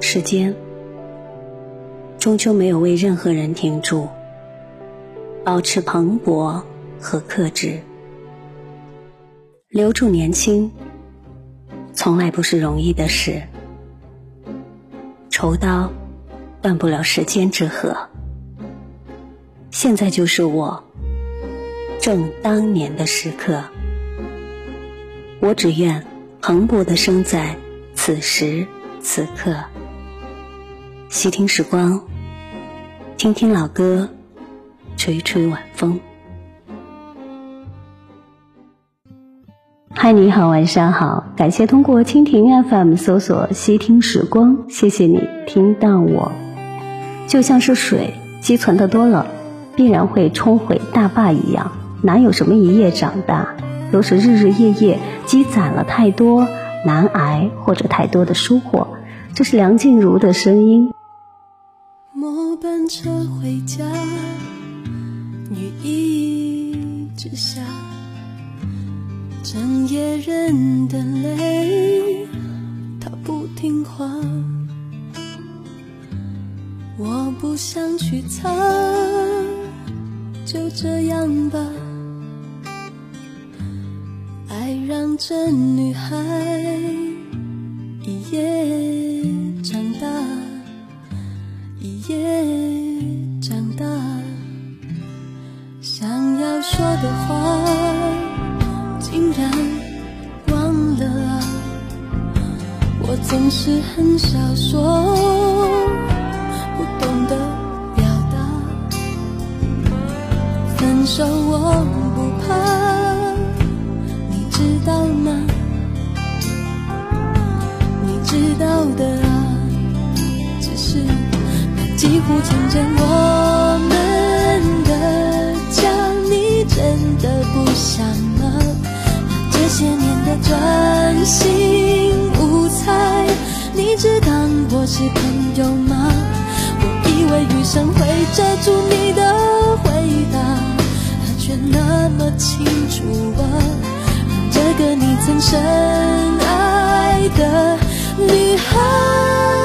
时间终究没有为任何人停住，保持蓬勃和克制，留住年轻，从来不是容易的事。愁刀断不了时间之河，现在就是我正当年的时刻。我只愿蓬勃的生在此时此刻。细听时光，听听老歌，吹吹晚风。嗨，你好，晚上好，感谢通过蜻蜓 FM 搜索“细听时光”，谢谢你听到我。就像是水积存的多了，必然会冲毁大坝一样，哪有什么一夜长大？都是日日夜夜积攒了太多难挨或者太多的收获。这是梁静茹的声音。末班车回家，雨一直下，整夜人的泪，它不听话，我不想去擦，就这样吧。这女孩一夜长大，一夜长大。想要说的话，竟然忘了啊！我总是很少说，不懂得表达。分手我道的啊，只是那几乎成真，我们的家，你真的不想吗？这些年的专心无猜，你只当我是朋友吗？我以为余生会遮住你的回答，他却那么清楚啊，这个你曾深爱的女孩。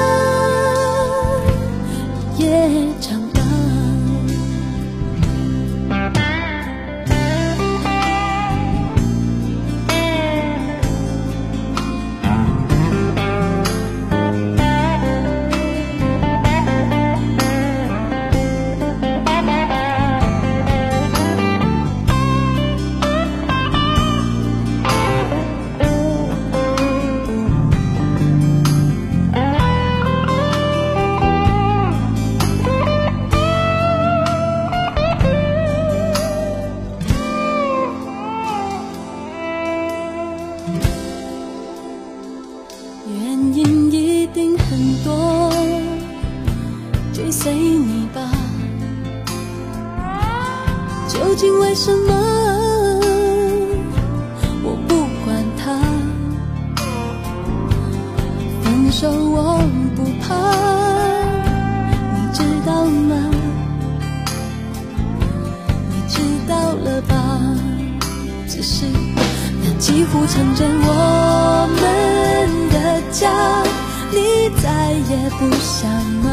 不想吗？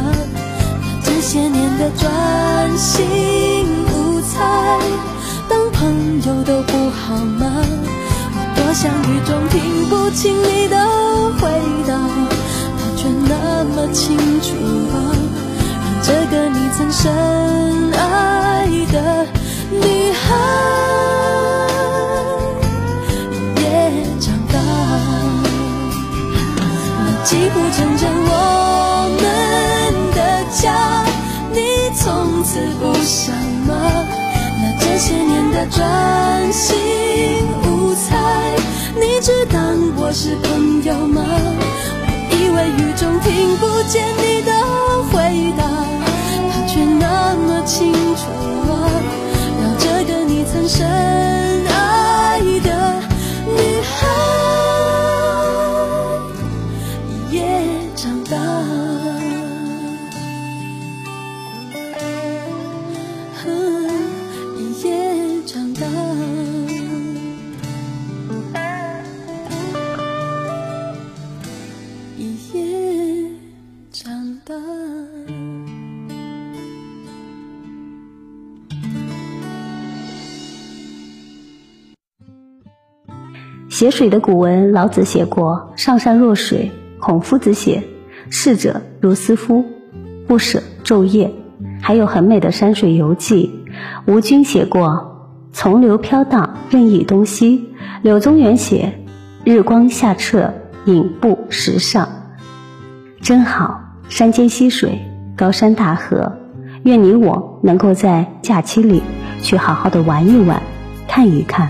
这些年的专心无猜，当朋友都不好吗？我多想雨中听不清你的回答，他却那么清楚啊，让这个你曾深专心无猜，你只当我是朋友吗？我以为雨中听不见你的回答，他却那么清写水的古文，老子写过“上善若水”，孔夫子写“逝者如斯夫，不舍昼夜”，还有很美的山水游记。吴军写过“从流飘荡，任意东西”，柳宗元写“日光下澈，影步石上”，真好。山间溪水，高山大河，愿你我能够在假期里去好好的玩一玩，看一看。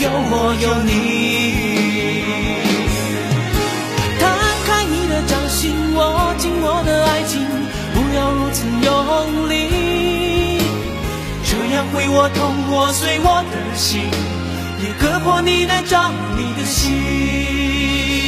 有我有你。摊开你的掌心握紧我的爱情，不要如此用力，这样会我痛，我碎我的心，也割破你的掌，你的心。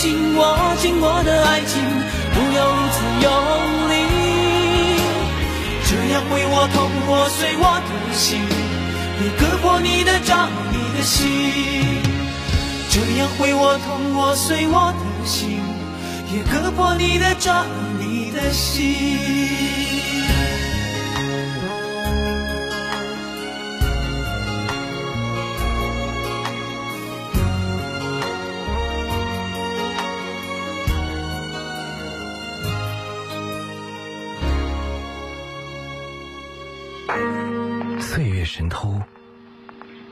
紧握紧我的爱情，不要如此用力，这样会我痛，我碎我的心，也割破你的掌，你的心，这样会我痛，我碎我的心，也割破你的掌，你的心。神偷，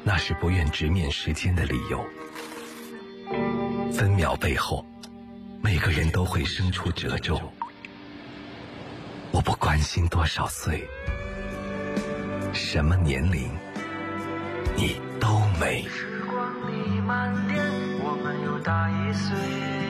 那是不愿直面时间的理由。分秒背后，每个人都会生出褶皱。我不关心多少岁，什么年龄，你都美。时光弥漫点，我们又大一岁。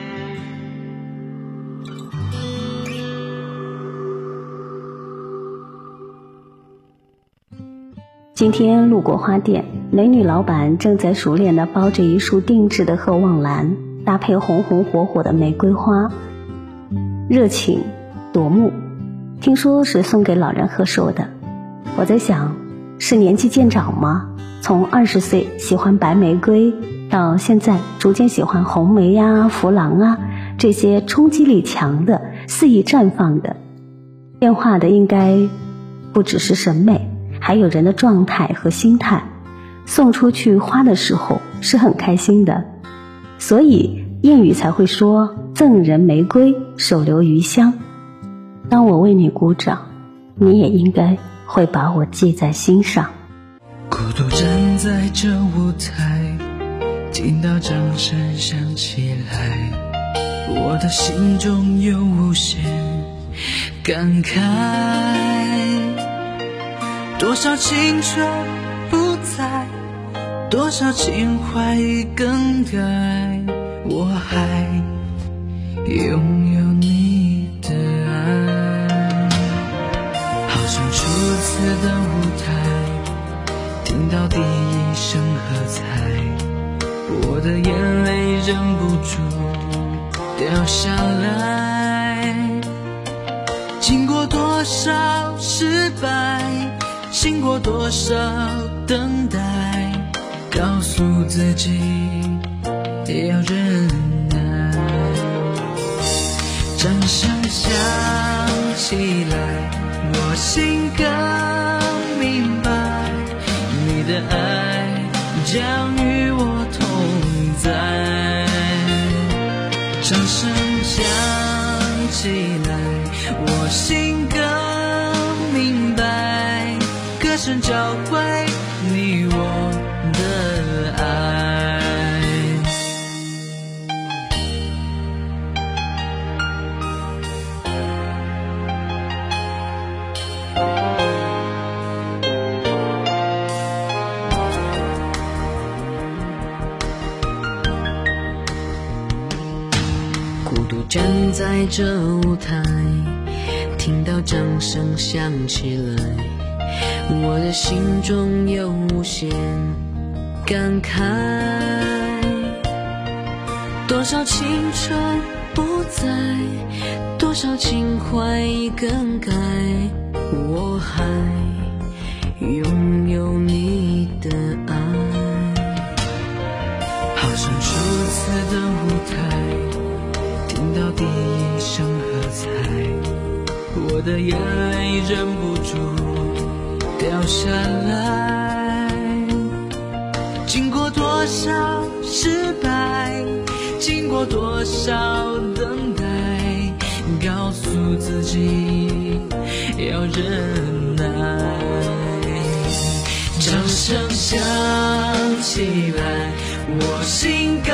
今天路过花店，美女老板正在熟练地包着一束定制的鹤望兰，搭配红红火火的玫瑰花，热情夺目。听说是送给老人贺寿的。我在想，是年纪渐长吗？从二十岁喜欢白玫瑰，到现在逐渐喜欢红梅呀、弗郎啊这些冲击力强的、肆意绽放的，变化的应该不只是审美。还有人的状态和心态，送出去花的时候是很开心的，所以谚语才会说“赠人玫瑰，手留余香”。当我为你鼓掌，你也应该会把我记在心上。孤独站在这舞台，听到掌声响起来，我的心中有无限感慨。多少青春不在，多少情怀已更改，我还拥有你的爱。好像初次的舞台，听到第一声喝彩，我的眼泪忍不住掉下来。经过多少失败。经过多少等待，告诉自己也要忍耐。掌声响起来，我心更明白，你的爱将与我同在。掌声响起来，我心声教会你我的爱。孤独站在这舞台，听到掌声响起来。我的心中有无限感慨，多少青春不在，多少情怀已更改，我还拥有你的爱。好像初次的舞台，听到第一声喝彩，我的眼泪忍不住。掉下来，经过多少失败，经过多少等待，告诉自己要忍耐。掌声响起来，我心更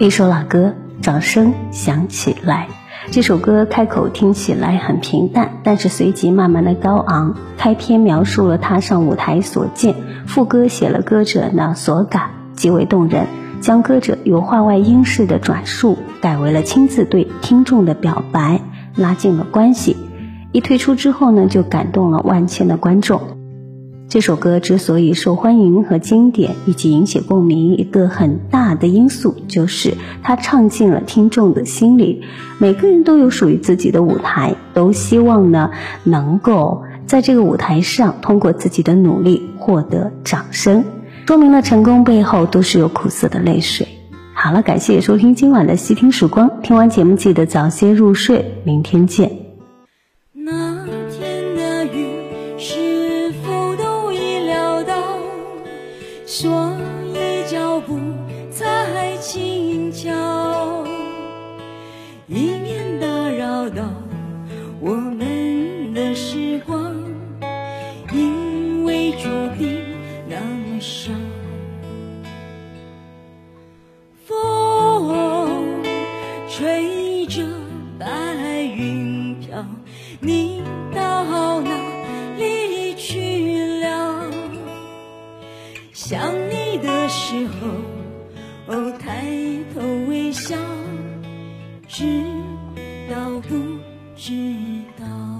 一首老歌，掌声响起来。这首歌开口听起来很平淡，但是随即慢慢的高昂。开篇描述了踏上舞台所见，副歌写了歌者那所感，极为动人。将歌者由话外音式的转述改为了亲自对听众的表白，拉近了关系。一推出之后呢，就感动了万千的观众。这首歌之所以受欢迎和经典，以及引起共鸣，一个很大的因素就是它唱进了听众的心里。每个人都有属于自己的舞台，都希望呢能够在这个舞台上通过自己的努力获得掌声，说明了成功背后都是有苦涩的泪水。好了，感谢收听今晚的细听时光，听完节目记得早些入睡，明天见。所以脚步才轻巧，以免打扰到我知道不知道？